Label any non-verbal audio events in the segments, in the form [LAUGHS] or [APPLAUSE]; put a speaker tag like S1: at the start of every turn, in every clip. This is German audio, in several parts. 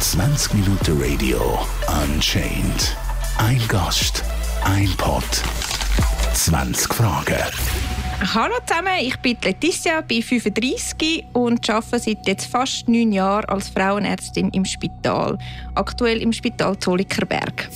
S1: 20 Minuten Radio Unchained. Ein Gast, ein Pod, 20 Fragen.
S2: Hallo zusammen, ich bin Letizia, bin 35 und arbeite seit jetzt fast neun Jahren als Frauenärztin im Spital. Aktuell im Spital Zollikerberg.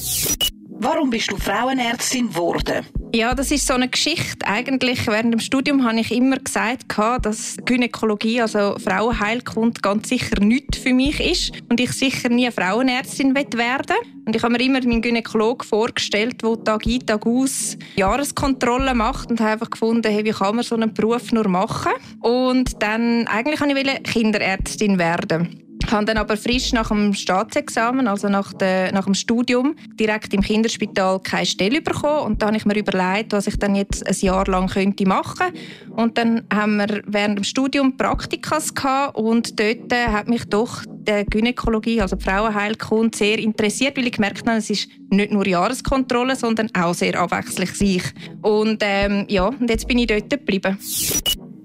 S3: Warum bist du Frauenärztin geworden?
S2: Ja, das ist so eine Geschichte. Eigentlich während dem Studium habe ich immer gesagt, dass Gynäkologie, also Frauenheilkunde, ganz sicher nichts für mich ist und ich sicher nie Frauenärztin werden will. Und ich habe mir immer meinen Gynäkologen vorgestellt, der Tag ein, Tag aus Jahreskontrollen macht und habe einfach gefunden, hey, wie kann man so einen Beruf nur machen? Und dann eigentlich wollte ich Kinderärztin werden. Habe dann aber frisch nach dem Staatsexamen, also nach, de, nach dem Studium, direkt im Kinderspital keine Stelle bekommen. Und da habe ich mir überlegt, was ich dann jetzt ein Jahr lang könnte machen könnte. Und dann haben wir während dem Studium Praktikas gehabt und dort hat mich doch die Gynäkologie, also die Frauenheilkunde, sehr interessiert, weil ich gemerkt habe, es ist nicht nur Jahreskontrolle, sondern auch sehr abwechslungsreich. Und ähm, ja, und jetzt bin ich dort geblieben.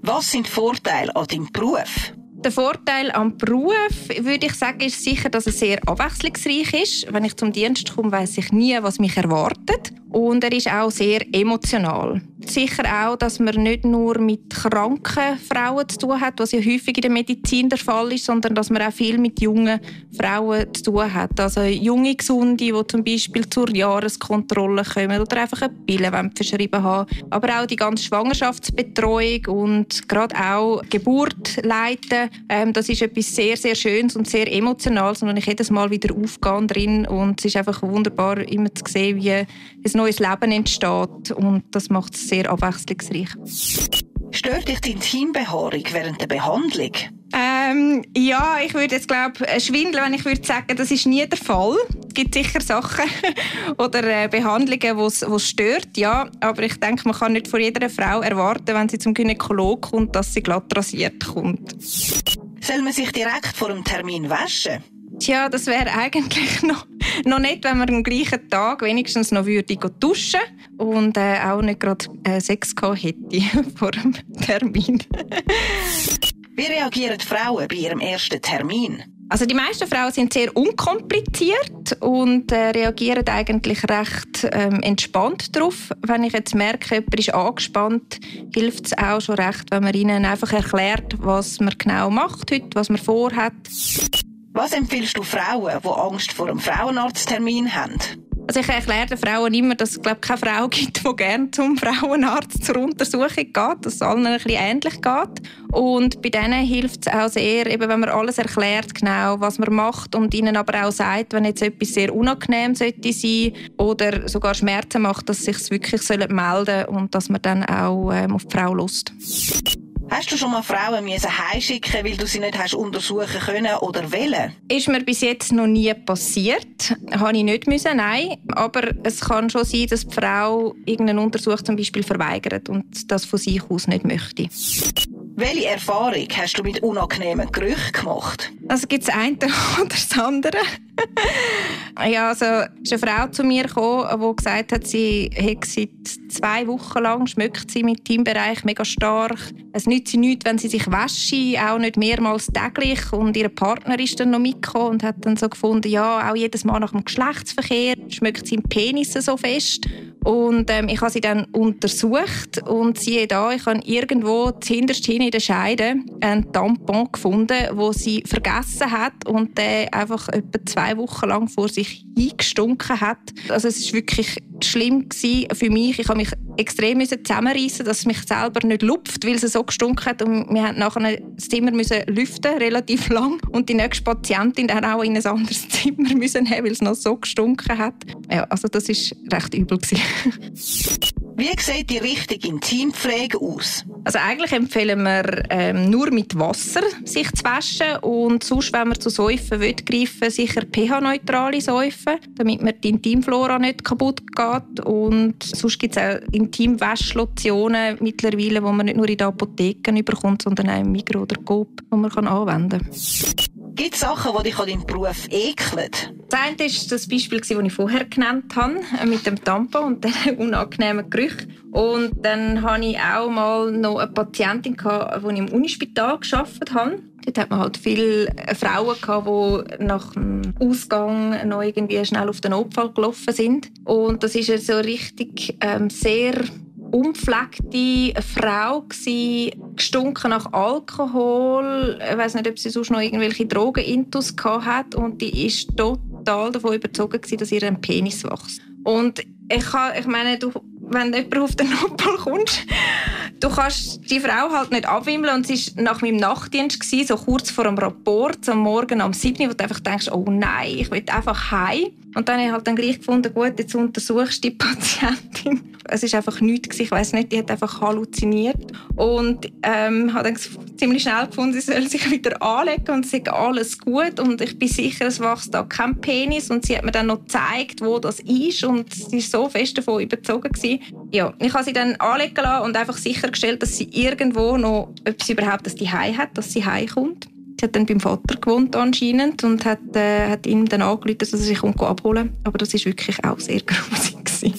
S3: Was sind Vorteile an deinem Beruf?
S2: Der Vorteil am Beruf, würde ich sagen, ist sicher, dass er sehr abwechslungsreich ist. Wenn ich zum Dienst komme, weiß ich nie, was mich erwartet. Und er ist auch sehr emotional. Sicher auch, dass man nicht nur mit kranken Frauen zu tun hat, was ja häufig in der Medizin der Fall ist, sondern dass man auch viel mit jungen Frauen zu tun hat. Also junge Gesunde, die zum Beispiel zur Jahreskontrolle kommen oder einfach eine Pille verschrieben haben. Aber auch die ganze Schwangerschaftsbetreuung und gerade auch Geburt leiten, ähm, das ist etwas sehr, sehr Schönes und sehr Emotionales, und ich jedes Mal wieder aufgehe drin und es ist einfach wunderbar, immer zu sehen, wie es neues Leben entsteht und das macht es sehr abwechslungsreich.
S3: Stört dich die Intimbehaarung während der Behandlung?
S2: Ähm, ja, ich würde jetzt glaube schwindeln, wenn ich würde sagen, das ist nie der Fall. Es gibt sicher Sachen [LAUGHS] oder äh, Behandlungen, wo es stört, ja. Aber ich denke, man kann nicht von jeder Frau erwarten, wenn sie zum Gynäkolog kommt, dass sie glatt rasiert kommt.
S3: Soll man sich direkt vor dem Termin waschen?
S2: Tja, das wäre eigentlich [LAUGHS] noch, noch nicht, wenn man am gleichen Tag wenigstens noch würde duschen und äh, auch nicht gerade äh, Sex hätte [LAUGHS] vor dem Termin. [LAUGHS]
S3: Wie reagieren Frauen bei ihrem ersten Termin?
S2: Also die meisten Frauen sind sehr unkompliziert und äh, reagieren eigentlich recht ähm, entspannt darauf. Wenn ich jetzt merke, jemand ist angespannt, hilft es auch schon recht, wenn man ihnen einfach erklärt, was man genau macht heute, was man vorhat.
S3: Was empfiehlst du Frauen, die Angst vor einem Frauenarzttermin haben?
S2: Also ich erkläre den Frauen immer, dass es glaube keine Frau gibt, die gerne zum Frauenarzt zur Untersuchung geht, dass es allen ein bisschen ähnlich geht. Und bei denen hilft es auch sehr, eben, wenn man alles erklärt, genau, was man macht und ihnen aber auch sagt, wenn jetzt etwas sehr unangenehm sollte sein oder sogar Schmerzen macht, dass sie sich wirklich melden sollen und dass man dann auch ähm, auf die Frau lust.
S3: Hast du schon mal Frauen heimschicken weil du sie nicht hast untersuchen können oder wollen?
S2: Ist mir bis jetzt noch nie passiert. Habe ich nicht müssen, nein. Aber es kann schon sein, dass die Frau irgendeinen Untersuch zum Beispiel verweigert und das von sich aus nicht möchte.
S3: Welche Erfahrung hast du mit unangenehmen Gerüchen gemacht?
S2: Also gibt es eine [LAUGHS] oder das andere. [LAUGHS] ja, also ist eine Frau zu mir gekommen, die gesagt hat, sie hat seit zwei Wochen lang schmeckt sie mit Teambereich mega stark. Es nützt sie nichts, wenn sie sich wäscht, auch nicht mehrmals täglich. Und ihr Partner ist dann noch mitgekommen und hat dann so gefunden, ja, auch jedes Mal nach dem Geschlechtsverkehr schmeckt sie im Penis so fest. Und ähm, ich habe sie dann untersucht und siehe da, ich habe irgendwo hinterst hin in der Scheide einen Tampon gefunden, wo sie vergessen hat und der einfach etwa zwei Wochen lang vor sich eingestunken hat. Also es ist wirklich schlimm für mich. Ich habe mich extrem zusammenreißen, dass es mich selber nicht lupft, weil es so gestunken hat. Und wir mussten nachher das Zimmer müssen lüften, relativ lang. Und die nächste Patientin dann auch in ein anderes [LAUGHS] Zimmer müssen haben, weil es noch so gestunken hat. Ja, also das war recht übel.
S3: Wie sieht die richtige Intimpflege aus?
S2: Also eigentlich empfehlen wir ähm, nur mit Wasser sich zu waschen und sonst, wenn man zu Säufen will, greifen sicher pH-neutrale Säufen, damit man die Intimflora nicht kaputt geht und sonst gibt es auch Intimwaschlotionen mittlerweile, die man nicht nur in den Apotheken bekommt, sondern auch im Migros oder Coop, die man anwenden kann.
S3: Gibt Sachen, die dich an deinem Beruf ekeln?
S2: Das eine ist das Beispiel, das ich vorher genannt habe, äh, mit dem Tampon und [LAUGHS] den unangenehmen Gerüchen. Und dann hatte ich auch mal noch eine Patientin, die ich im Unispital gearbeitet habe. Dort hat man halt viele Frauen, die nach dem Ausgang noch irgendwie schnell auf den Notfall gelaufen sind. Und das ist so richtig ähm, sehr unpflegte Frau gewesen, gestunken nach Alkohol. Ich weiß nicht, ob sie sonst noch irgendwelche Drogenintus hat und die ist total davon überzeugt gewesen, dass ihr ein Penis wächst. Und ich, kann, ich meine, du, wenn jemand auf den Notfall kommt, du kannst die Frau halt nicht abwimmeln und sie war nach meinem Nachtdienst gewesen, so kurz vor dem Rapport am Morgen um 7 Uhr, wo du einfach denkst, oh nein, ich will einfach heim. Und dann habe ich halt dann gleich gefunden, gut, jetzt untersuchst du die Patientin. Es ist einfach nichts Ich weiß nicht, die hat einfach halluziniert. Und ähm, habe dann ziemlich schnell gefunden, sie soll sich wieder anlegen und ist alles gut. Und ich bin sicher, es wächst da kein Penis. Und sie hat mir dann noch gezeigt, wo das ist. Und sie war so fest davon überzogen. Gewesen. Ja, ich habe sie dann anlegen lassen und einfach sichergestellt, dass sie irgendwo noch, ob sie überhaupt das die hat, dass sie heimkommt. Sie hat dann beim Vater gewohnt anscheinend und hat, äh, hat ihm dann angerufen, dass er sich abholen Aber das war wirklich auch sehr [LAUGHS] grusig.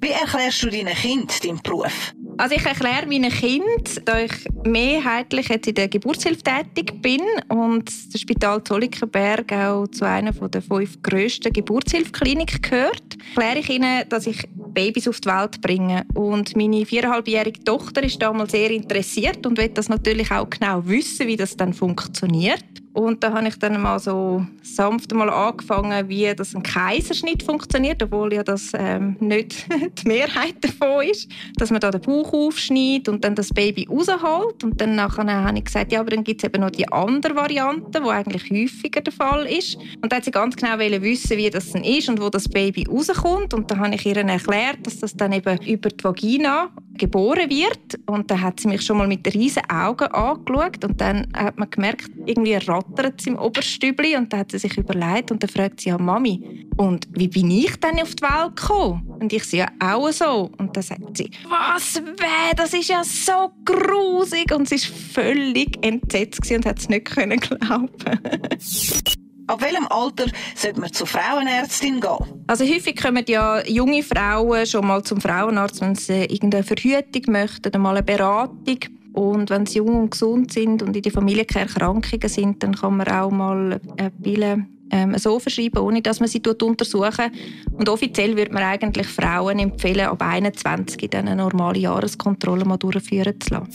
S3: Wie erklärst du deinen Kind deinen Beruf?
S2: Also ich erkläre meinen Kind, da ich mehrheitlich jetzt in der Geburtshilfe tätig bin und das Spital Zollikenberg auch zu einer der fünf grössten Geburtshilfekliniken gehört, erkläre ich ihnen, dass ich Babys auf die Welt bringe. Und meine viereinhalbjährige Tochter ist damals sehr interessiert und will das natürlich auch genau wissen, wie das dann funktioniert. Und da habe ich dann mal so sanft mal angefangen, wie das ein Kaiserschnitt funktioniert, obwohl ja das ähm, nicht [LAUGHS] die Mehrheit davon ist, dass man da den Bauch aufschneidet und dann das Baby rausholt. Und dann nachher habe ich gesagt, ja, aber dann gibt es eben noch die andere Variante, die eigentlich häufiger der Fall ist. Und da hat sie ganz genau wissen, wie das dann ist und wo das Baby rauskommt. Und dann habe ich ihr erklärt, dass das dann eben über die Vagina geboren wird. Und dann hat sie mich schon mal mit riesigen Augen angeschaut und dann hat man gemerkt, irgendwie rattert es im Oberstübli und dann hat sie sich überlegt und dann fragt sie ja Mami, und wie bin ich denn auf die Welt gekommen? Und ich sehe ja auch so. Und dann sagt sie, was weh, das ist ja so grusig. Und sie war völlig entsetzt und hat es nicht glauben. [LAUGHS]
S3: Ab welchem Alter sollte man zur Frauenärztin gehen?
S2: Also häufig kommen ja junge Frauen schon mal zum Frauenarzt, wenn sie irgendeine Verhütung möchten, mal eine Beratung. Und wenn sie jung und gesund sind und in die Familie keine Erkrankungen sind, dann kann man auch mal eine Pille ähm, so verschreiben, ohne dass man sie untersuchen Und offiziell würde man eigentlich Frauen empfehlen, ab 21 eine normale Jahreskontrolle mal durchführen zu lassen.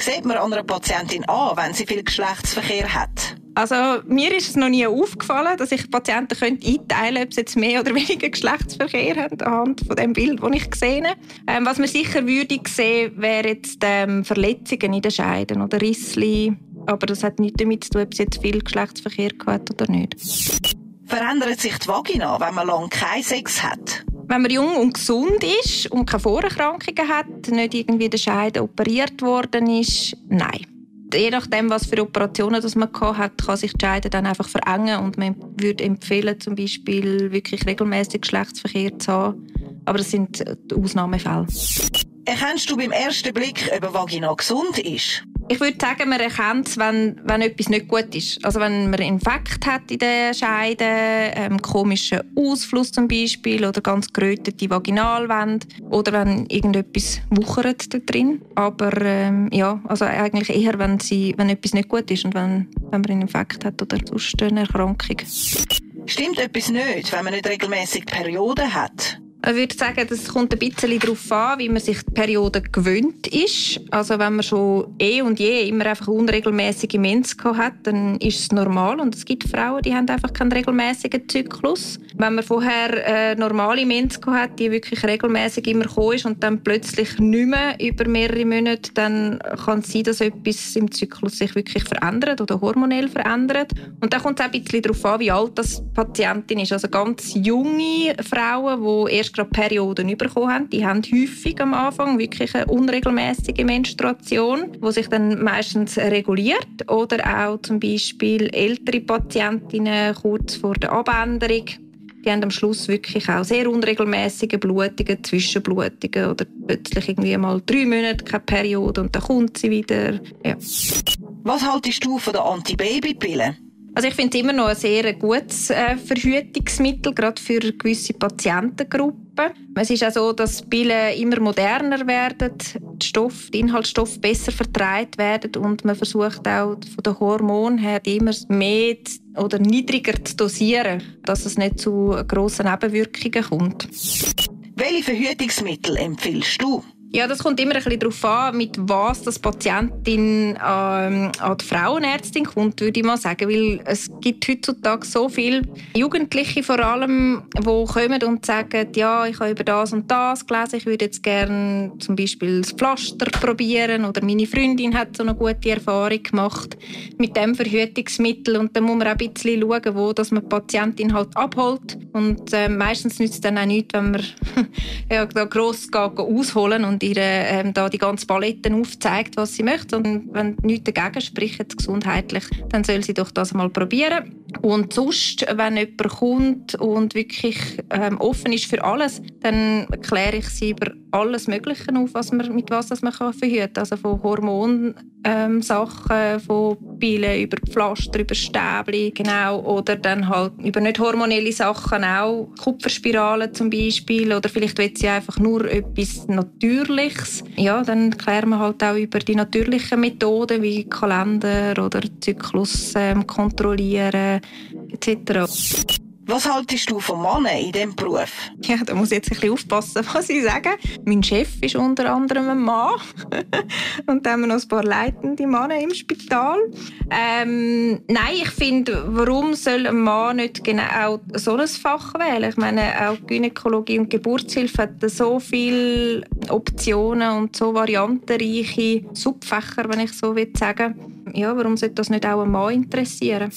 S3: Sieht man an einer Patientin an, wenn sie viel Geschlechtsverkehr hat?
S2: Also mir ist es noch nie aufgefallen, dass ich Patienten könnte einteilen könnte, ob sie jetzt mehr oder [LAUGHS] weniger Geschlechtsverkehr haben, anhand von dem Bild, das ich gesehen habe. Ähm, was man sicher würde sehen, wäre jetzt ähm, Verletzungen in den Scheiden oder Rissli. Aber das hat nichts damit zu tun, ob sie jetzt viel Geschlechtsverkehr hat oder nicht.
S3: Verändert sich die Vagina, wenn man lange keinen Sex hat?
S2: Wenn man jung und gesund ist und keine Vorerkrankungen hat, nicht irgendwie der Scheide operiert worden ist, nein je nachdem, was für Operationen das man hat, kann sich die Scheide dann einfach verengen und man würde empfehlen, zum Beispiel wirklich regelmäßig Geschlechtsverkehr zu haben. Aber das sind Ausnahmefälle.
S3: Erkennst du beim ersten Blick, ob eine Vagina gesund ist?
S2: Ich würde sagen, man erkennt es, wenn, wenn etwas nicht gut ist. Also wenn man Infekt hat in den Scheiden, ähm, komischen Ausfluss zum Beispiel oder ganz gerötete Vaginalwände oder wenn irgendetwas wuchert da drin. Aber ähm, ja, also eigentlich eher, wenn, sie, wenn etwas nicht gut ist und wenn, wenn man einen Infekt hat oder sonst eine Erkrankung.
S3: Stimmt etwas nicht, wenn man nicht regelmäßig Perioden hat?
S2: Ich würde sagen, das kommt ein bisschen darauf an, wie man sich die Periode gewöhnt ist. Also wenn man schon eh und je immer einfach unregelmäßige Mens hat, dann ist es normal. Und es gibt Frauen, die haben einfach keinen regelmäßigen Zyklus. Wenn man vorher äh, normale Mens hat, die wirklich regelmäßig immer gekommen ist und dann plötzlich nicht mehr über mehrere Monate, dann kann es sein, dass etwas im Zyklus sich wirklich verändert oder hormonell verändert. Und da kommt es auch ein bisschen darauf an, wie alt das Patientin ist. Also ganz junge Frauen, die erst erst gerade Perioden bekommen haben, die haben häufig am Anfang wirklich eine unregelmäßige Menstruation, die sich dann meistens reguliert. Oder auch zum Beispiel ältere Patientinnen kurz vor der Abänderung die haben am Schluss wirklich auch sehr unregelmäßige Blutungen, Zwischenblutungen oder plötzlich irgendwie mal drei Monate keine Periode und dann kommt sie wieder. Ja.
S3: Was haltest du von der Antibabypille?
S2: Also ich finde es immer noch ein sehr gutes äh, Verhütungsmittel, gerade für gewisse Patientengruppen. Es ist auch so, dass Pillen immer moderner werden, die, Stoff, die Inhaltsstoffe besser vertreibt werden und man versucht auch von den Hormonen her immer mehr oder niedriger zu dosieren, dass es nicht zu grossen Nebenwirkungen kommt.
S3: Welche Verhütungsmittel empfiehlst du?
S2: Ja, das kommt immer ein bisschen darauf an, mit was die Patientin ähm, an die Frauenärztin kommt, würde ich mal sagen. Weil es gibt heutzutage so viele Jugendliche vor allem, die kommen und sagen, ja, ich habe über das und das gelesen, ich würde jetzt gerne zum Beispiel das Pflaster probieren oder meine Freundin hat so eine gute Erfahrung gemacht mit dem Verhütungsmittel und dann muss man auch ein bisschen schauen, wo dass man die Patientin halt abholt und äh, meistens nützt es dann auch nichts, wenn man [LAUGHS] ja, da gross geht, ausholen und und ihr ähm, da die ganze Palette aufzeigt, was sie möchte. Und wenn nichts dagegen spricht, gesundheitlich, dann soll sie doch das mal probieren. Und sonst, wenn jemand kommt und wirklich ähm, offen ist für alles, dann kläre ich sie über alles Mögliche auf, was man, mit was das man kann verhüten kann. Also von Hormonsachen, ähm, von Pillen über Pflaster, über Stäbli, genau. Oder dann halt über nicht hormonelle Sachen auch, Kupferspiralen zum Beispiel. Oder vielleicht will sie einfach nur etwas Natürliches. Ja, dann klären wir halt auch über die natürlichen Methoden wie Kalender oder Zyklus ähm, kontrollieren etc.
S3: Was haltest du von Männern in diesem Beruf?
S2: Ja, da muss ich jetzt ein bisschen aufpassen, [LAUGHS] was ich sage. Mein Chef ist unter anderem ein Mann. [LAUGHS] Und dann haben wir noch ein paar leitende Männer im Spital. Ähm, nein, ich finde, warum soll ein Mann nicht genau auch so ein Fach wählen? Ich meine, auch Gynäkologie und Geburtshilfe hat so viele Optionen und so variantenreiche Subfächer, wenn ich so will sagen. Ja, warum sollte das nicht auch ein Mann interessieren?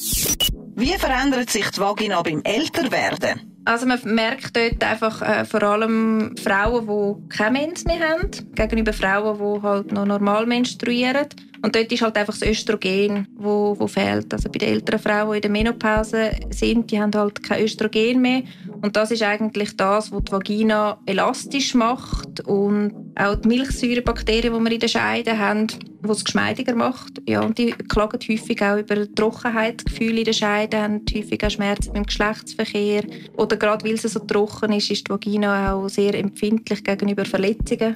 S3: Wie verändert sich die Vagina beim Älterwerden?
S2: Also man merkt dort einfach äh, vor allem Frauen, die keine Mens mehr haben, gegenüber Frauen, die halt noch normal menstruieren. Und dort ist halt einfach das Östrogen, wo, wo fehlt. Also bei den älteren Frauen, die in der Menopause sind, die haben halt kein Östrogen mehr. Und das ist eigentlich das, was die Vagina elastisch macht und auch die Milchsäurebakterien, die wir in den Scheiden haben, die es geschmeidiger macht. Ja, und die klagen häufig auch über Trockenheitsgefühle in den Scheiden, haben häufig auch Schmerzen beim Geschlechtsverkehr. Oder gerade weil sie so trocken ist, ist die Vagina auch sehr empfindlich gegenüber Verletzungen.